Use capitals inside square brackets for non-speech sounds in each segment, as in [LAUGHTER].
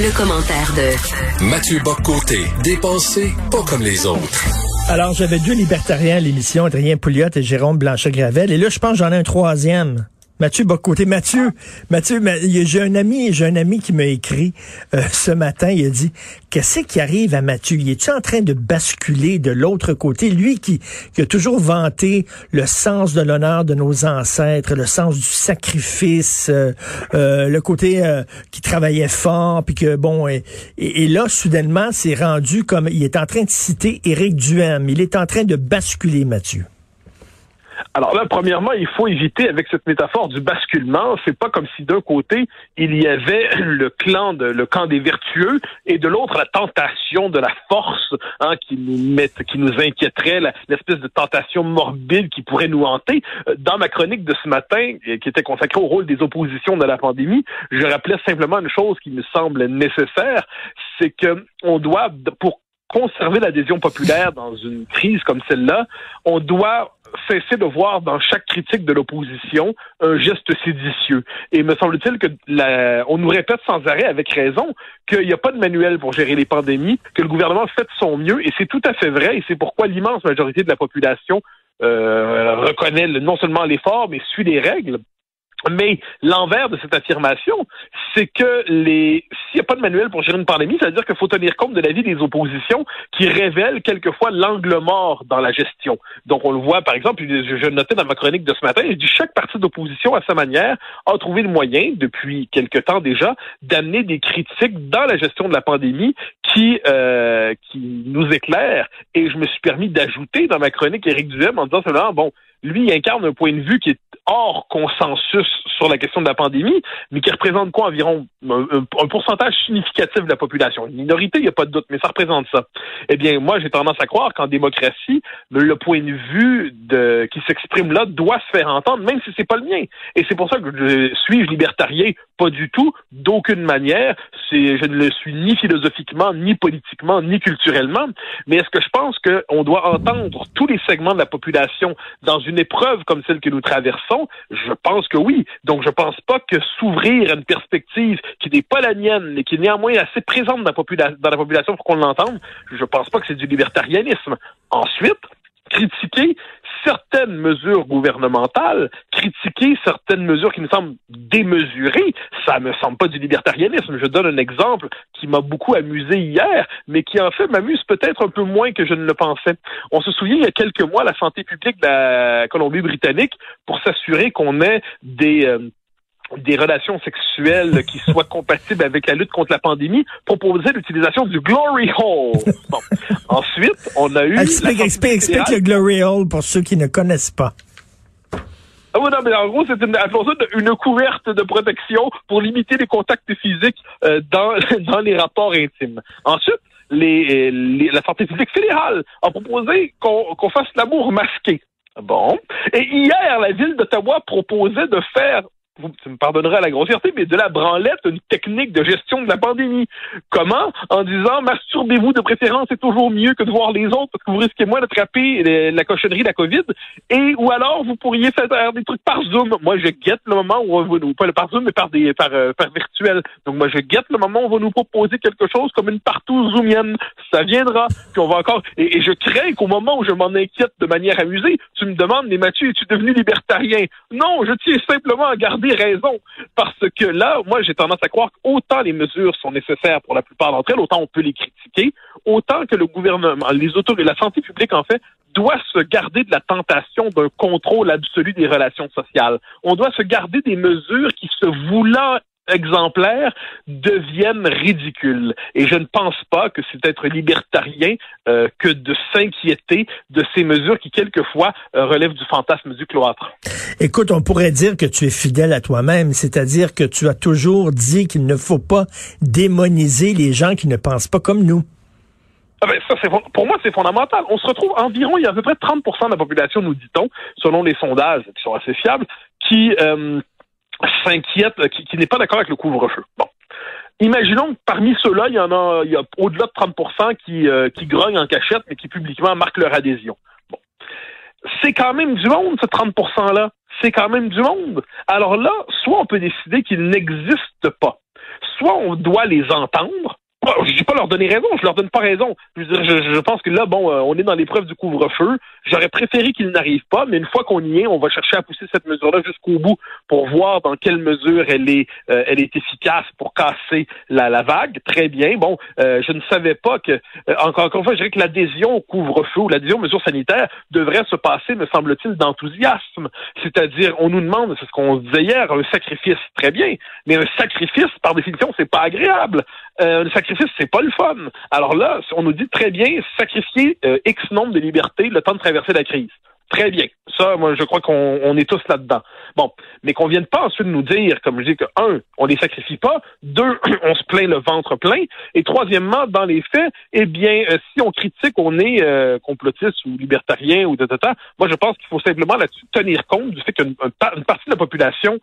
Le, commentaire de Mathieu Boccoté, dépensé pas comme les autres. Alors, j'avais deux libertariens à l'émission, Adrien Pouliot et Jérôme Blanchet-Gravel. Et là, je pense que j'en ai un troisième. Mathieu Bocoté. Mathieu, Mathieu, j'ai un ami, j'ai un ami qui m'a écrit euh, ce matin. Il a dit Qu'est-ce qui arrive à Mathieu? Il est-tu en train de basculer de l'autre côté? Lui qui, a toujours vanté le sens de l'honneur de nos ancêtres, le sens du sacrifice, euh, euh, le côté qui travaillait fort, puis que bon, et, et là soudainement, c'est rendu comme il est en train de citer Éric Duhem. Il est en train de basculer, Mathieu. Alors là, premièrement, il faut éviter avec cette métaphore du basculement. C'est pas comme si d'un côté il y avait le clan de le camp des vertueux et de l'autre la tentation de la force hein, qui nous met, qui nous inquiéterait, l'espèce de tentation morbide qui pourrait nous hanter. Euh, dans ma chronique de ce matin, qui était consacrée au rôle des oppositions de la pandémie, je rappelais simplement une chose qui me semble nécessaire, c'est que on doit pour conserver l'adhésion populaire dans une crise comme celle-là, on doit cesser de voir dans chaque critique de l'opposition un geste séditieux. Et me semble-t-il que la, on nous répète sans arrêt, avec raison, qu'il n'y a pas de manuel pour gérer les pandémies, que le gouvernement fait de son mieux, et c'est tout à fait vrai, et c'est pourquoi l'immense majorité de la population euh, reconnaît non seulement l'effort, mais suit les règles. Mais l'envers de cette affirmation, c'est que les s'il n'y a pas de manuel pour gérer une pandémie, ça veut dire qu'il faut tenir compte de l'avis des oppositions qui révèlent quelquefois l'angle mort dans la gestion. Donc on le voit par exemple, je, notais dans ma chronique de ce matin, je dis chaque parti d'opposition à sa manière a trouvé le moyen depuis quelque temps déjà d'amener des critiques dans la gestion de la pandémie qui euh, qui nous éclairent. Et je me suis permis d'ajouter dans ma chronique Éric Duhem en disant seulement bon lui, il incarne un point de vue qui est hors consensus sur la question de la pandémie, mais qui représente quoi environ un, pourcentage significatif de la population. Une minorité, il n'y a pas de doute, mais ça représente ça. Eh bien, moi, j'ai tendance à croire qu'en démocratie, le point de vue de, qui s'exprime là doit se faire entendre, même si c'est pas le mien. Et c'est pour ça que je suis libertarien, pas du tout, d'aucune manière. Je ne le suis ni philosophiquement, ni politiquement, ni culturellement. Mais est-ce que je pense qu'on doit entendre tous les segments de la population dans épreuve comme celle que nous traversons? Je pense que oui. Donc, je pense pas que s'ouvrir à une perspective qui n'est pas la mienne, mais qui est néanmoins assez présente dans la, dans la population pour qu'on l'entende, je pense pas que c'est du libertarianisme. Ensuite, critiquer certaines mesures gouvernementales, critiquer certaines mesures qui me semblent démesurées, ça me semble pas du libertarianisme. Je donne un exemple qui m'a beaucoup amusé hier, mais qui en fait m'amuse peut-être un peu moins que je ne le pensais. On se souvient il y a quelques mois, la santé publique de la Colombie-Britannique, pour s'assurer qu'on ait des euh, des relations sexuelles qui [LAUGHS] soient compatibles avec la lutte contre la pandémie, proposait l'utilisation du glory hole. Bon. [LAUGHS] Ensuite, on a eu... Explique, explique, explique le glory hole pour ceux qui ne connaissent pas. Ah oui, non, mais en gros, c'est une, une couverte de protection pour limiter les contacts physiques euh, dans, [LAUGHS] dans les rapports intimes. Ensuite, les, la santé publique fédérale a proposé qu'on qu'on fasse l'amour masqué. Bon. Et hier, la ville d'Ottawa proposait de faire vous, tu me pardonneras la grossièreté, mais de la branlette, une technique de gestion de la pandémie. Comment? En disant, masturbez-vous de préférence, c'est toujours mieux que de voir les autres parce que vous risquez moins d'attraper la cochonnerie de la COVID. Et, ou alors, vous pourriez faire des trucs par Zoom. Moi, je guette le moment où on pas par Zoom, mais par des, par, euh, par virtuel. Donc, moi, je guette le moment où on va nous proposer quelque chose comme une partout zoomienne. Ça viendra. Puis on va encore, et, je crains qu'au moment où je m'en inquiète de manière amusée, tu me demandes, mais Mathieu, es-tu devenu libertarien? Non, je tiens simplement à garder raison. Parce que là, moi, j'ai tendance à croire qu'autant les mesures sont nécessaires pour la plupart d'entre elles, autant on peut les critiquer, autant que le gouvernement, les autorités, la santé publique, en fait, doit se garder de la tentation d'un contrôle absolu des relations sociales. On doit se garder des mesures qui, se voulant exemplaires deviennent ridicules. Et je ne pense pas que c'est être libertarien euh, que de s'inquiéter de ces mesures qui, quelquefois, euh, relèvent du fantasme du cloître. Écoute, on pourrait dire que tu es fidèle à toi-même, c'est-à-dire que tu as toujours dit qu'il ne faut pas démoniser les gens qui ne pensent pas comme nous. Ah ben ça, c'est pour moi, c'est fondamental. On se retrouve environ, il y a à peu près 30% de la population, nous dit-on, selon les sondages qui sont assez fiables, qui euh, s'inquiète, euh, qui, n'est pas d'accord avec le couvre-feu. Bon. Imaginons que parmi ceux-là, il y en a, il y a au-delà de 30 qui, euh, qui grognent en cachette, mais qui publiquement marquent leur adhésion. Bon. C'est quand même du monde, ce 30 %-là. C'est quand même du monde. Alors là, soit on peut décider qu'il n'existe pas soit on doit les entendre, je dis pas leur donner raison, je leur donne pas raison. Je, pense que là, bon, euh, on est dans l'épreuve du couvre-feu. J'aurais préféré qu'il n'arrive pas, mais une fois qu'on y est, on va chercher à pousser cette mesure-là jusqu'au bout pour voir dans quelle mesure elle est, euh, elle est efficace pour casser la, vague. Très bien. Bon, euh, je ne savais pas que, encore, une fois, je dirais que l'adhésion au couvre-feu ou l'adhésion aux mesures sanitaires devrait se passer, me semble-t-il, d'enthousiasme. C'est-à-dire, on nous demande, c'est ce qu'on disait hier, un sacrifice. Très bien, mais un sacrifice, par définition, c'est pas agréable. C'est pas le fun. Alors là, on nous dit très bien, sacrifier X nombre de libertés le temps de traverser traverser la crise. Très bien. Ça, moi, je crois qu'on est tous là-dedans. Bon, mais qu'on vienne pas ensuite nous dire, comme je dis, que un, on les sacrifie pas, deux, [CLEARS THROAT] on se plaint le ventre plein, et troisièmement, dans les faits, eh bien, euh, si on critique, on est euh, complotiste ou libertarien ou de moi, je pense qu'il faut simplement là-dessus tenir compte du fait qu'une partie de la population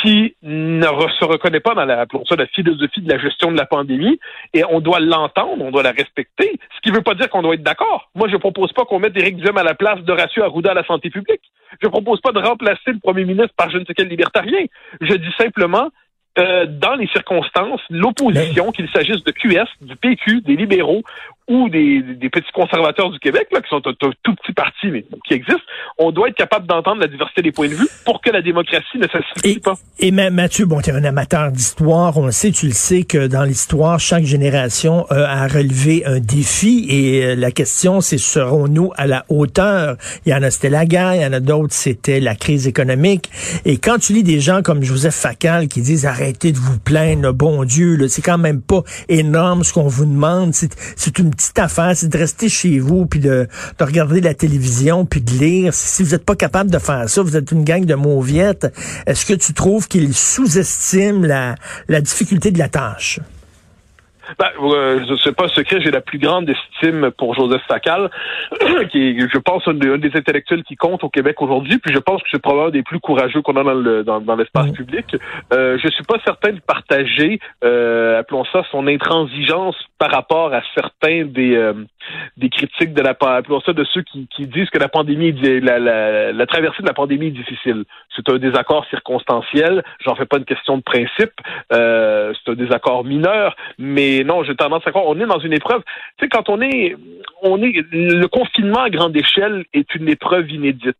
qui ne se reconnaît pas dans la, ça, la philosophie de la gestion de la pandémie et on doit l'entendre, on doit la respecter, ce qui ne veut pas dire qu'on doit être d'accord. Moi, je propose pas qu'on mette Éric Duhem à la place d'Horacio Arruda à la santé publique. Je propose pas de remplacer le premier ministre par je ne sais quel libertarien. Je dis simplement euh, dans les circonstances, l'opposition, qu'il s'agisse de QS, du PQ, des libéraux ou des, des, petits conservateurs du Québec, là, qui sont un, tout petit parti, mais qui existent, on doit être capable d'entendre la diversité des points de vue pour que la démocratie ne s'asphyxie pas. Et Mathieu, bon, tu es un amateur d'histoire, on le sait, tu le sais que dans l'histoire, chaque génération a relevé un défi et euh, la question, c'est serons-nous à la hauteur? Il y en a, c'était la guerre, il y en a d'autres, c'était la crise économique. Et quand tu lis des gens comme Joseph Facal qui disent arrêtez de vous plaindre, bon Dieu, c'est quand même pas énorme ce qu'on vous demande, c'est une petite affaire, c'est de rester chez vous, puis de, de, regarder la télévision, puis de lire. Si vous n'êtes pas capable de faire ça, vous êtes une gang de mauviettes, est-ce que tu trouves qu'ils sous-estiment la, la difficulté de la tâche? Ben, euh, sais pas secret, j'ai la plus grande estime pour Joseph Facal, [CLEARS THROAT] qui est, je pense, un, des intellectuels qui compte au Québec aujourd'hui, puis je pense que c'est probablement un des plus courageux qu'on a dans, le, dans, dans l'espace public. Euh, je suis pas certain de partager, euh, appelons ça, son intransigeance par rapport à certains des euh, des critiques de la appelons ça de ceux qui, qui disent que la pandémie la, la, la traversée de la pandémie est difficile. C'est un désaccord circonstanciel, j'en fais pas une question de principe, euh, c'est un désaccord mineur, mais non, j'ai tendance à croire, on est dans une épreuve. Tu sais, quand on est, on est, le confinement à grande échelle est une épreuve inédite.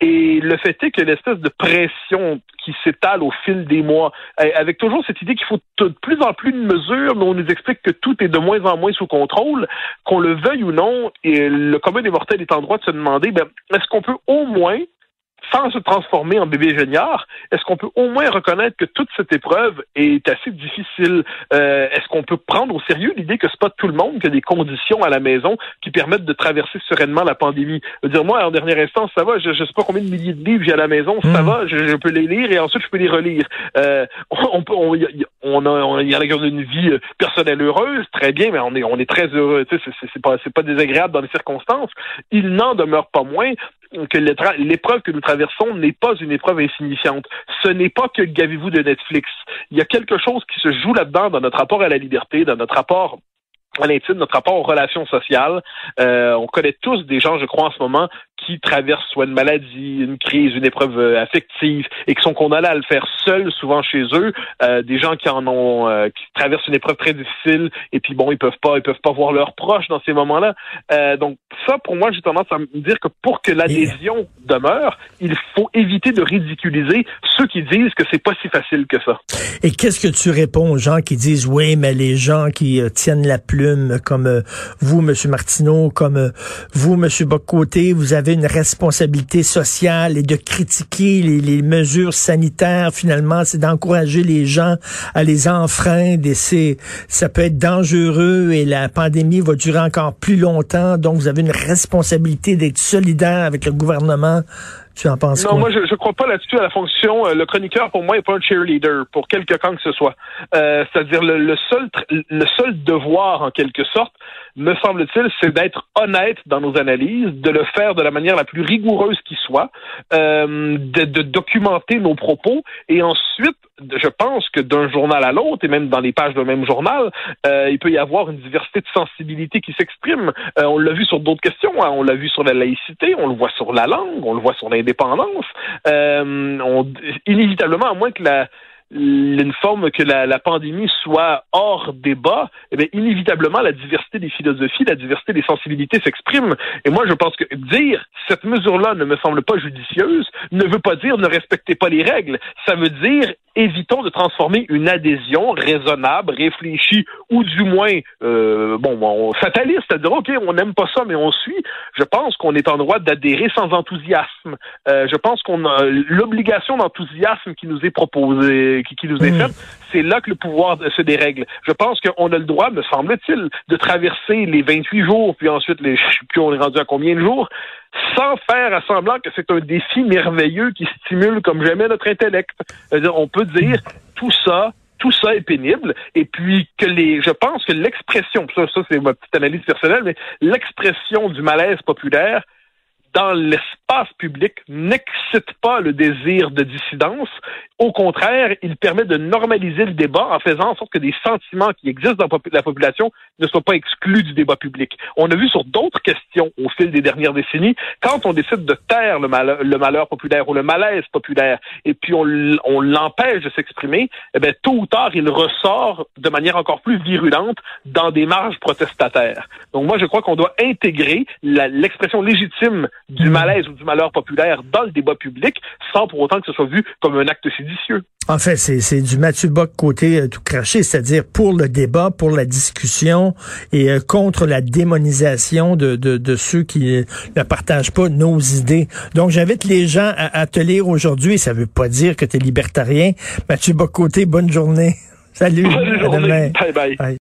Et le fait est que l'espèce de pression qui s'étale au fil des mois, eh, avec toujours cette idée qu'il faut de plus en plus de mesures, mais on nous explique que tout est de moins en moins sous contrôle, qu'on le veuille ou non, et le commun des mortels est en droit de se demander, ben, est-ce qu'on peut au moins sans se transformer en bébé géniard, est-ce qu'on peut au moins reconnaître que toute cette épreuve est assez difficile? Euh, est-ce qu'on peut prendre au sérieux l'idée que c'est pas tout le monde qui a des conditions à la maison qui permettent de traverser sereinement la pandémie? Je veux dire, moi, en dernière instance, ça va, je, je sais pas combien de milliers de livres j'ai à la maison, ça hmm. va, je, peux les lire et ensuite je peux les relire. Euh, on peut, on, on, a, il y a une vie euh, personnelle heureuse, très bien, mais on est, on est très heureux. Tu sais, c'est pas, c'est pas désagréable dans les circonstances. Il n'en demeure pas moins que l'épreuve que nous traversons n'est pas une épreuve insignifiante. Ce n'est pas que gavez-vous de Netflix. Il y a quelque chose qui se joue là-dedans dans notre rapport à la liberté, dans notre rapport à l'intime, notre rapport aux relations sociales. Euh, on connaît tous des gens, je crois, en ce moment, qui traversent soit une maladie, une crise, une épreuve euh, affective et qui sont condamnés à le faire seuls, souvent chez eux. Euh, des gens qui en ont, qui traversent une épreuve très difficile et puis bon, ils peuvent pas, ils peuvent pas voir leurs proches dans ces moments-là. donc ça, pour moi, j'ai tendance à me dire que pour que l'adhésion demeure, il faut éviter de ridiculiser ceux qui disent que c'est pas si facile que ça. Et qu'est-ce que tu réponds aux gens qui disent oui, mais les gens qui tiennent la plume, comme vous, Monsieur Martineau, comme vous, Monsieur Bocoté, vous avez une responsabilité sociale et de critiquer les, mesures sanitaires, finalement, c'est d'encourager les gens à les enfreindre et c'est, ça peut être dangereux et la pandémie va durer encore plus longtemps. Donc, vous avez une responsabilité d'être solidaire avec le gouvernement. Tu en penses Non, moi, je ne crois pas là-dessus à la fonction. Euh, le chroniqueur, pour moi, n'est pas un cheerleader, pour quelque camp que ce soit. Euh, c'est-à-dire, le, le, seul, le seul devoir, en quelque sorte, me semble-t-il, c'est d'être honnête dans nos analyses, de le faire de la manière la plus rigoureuse qui soit, euh, de, de, documenter nos propos et ensuite, je pense que d'un journal à l'autre et même dans les pages d'un même journal, euh, il peut y avoir une diversité de sensibilités qui s'exprime. Euh, on l'a vu sur d'autres questions, hein. on l'a vu sur la laïcité, on le voit sur la langue, on le voit sur l'indépendance. Euh, inévitablement, à moins que la une forme que la, la, pandémie soit hors débat, eh bien, inévitablement, la diversité des philosophies, la diversité des sensibilités s'exprime. Et moi, je pense que dire cette mesure-là ne me semble pas judicieuse ne veut pas dire ne respectez pas les règles. Ça veut dire évitons de transformer une adhésion raisonnable, réfléchie, ou du moins, euh, bon, on, fataliste, c'est-à-dire, OK, on n'aime pas ça, mais on suit. Je pense qu'on est en droit d'adhérer sans enthousiasme. Euh, je pense qu'on a l'obligation d'enthousiasme qui nous est proposée, qui, qui nous est mmh. faite, c'est là que le pouvoir se dérègle. Je pense qu'on a le droit, me semble-t-il, de traverser les 28 jours, puis ensuite, les, puis on est rendu à combien de jours, sans faire à semblant que c'est un défi merveilleux qui stimule comme jamais notre intellect. On peut dire tout ça, tout ça est pénible et puis que les je pense que l'expression ça, ça c'est ma petite analyse personnelle mais l'expression du malaise populaire dans l'espace public n'excite pas le désir de dissidence. Au contraire, il permet de normaliser le débat en faisant en sorte que des sentiments qui existent dans la population ne soient pas exclus du débat public. On a vu sur d'autres questions au fil des dernières décennies, quand on décide de taire le malheur, populaire ou le malaise populaire, et puis on, l'empêche de s'exprimer, eh bien, tôt ou tard, il ressort de manière encore plus virulente dans des marges protestataires. Donc moi, je crois qu'on doit intégrer l'expression légitime du malaise ou du malheur populaire dans le débat public sans pour autant que ce soit vu comme un acte séditieux. En fait, c'est du Mathieu Bock côté euh, tout craché, c'est-à-dire pour le débat, pour la discussion et euh, contre la démonisation de, de, de, ceux qui ne partagent pas nos idées. Donc, j'invite les gens à, à te lire aujourd'hui. Ça veut pas dire que tu es libertarien. Mathieu Bock côté, bonne journée. [LAUGHS] Salut. Bonne journée. Bye bye. bye.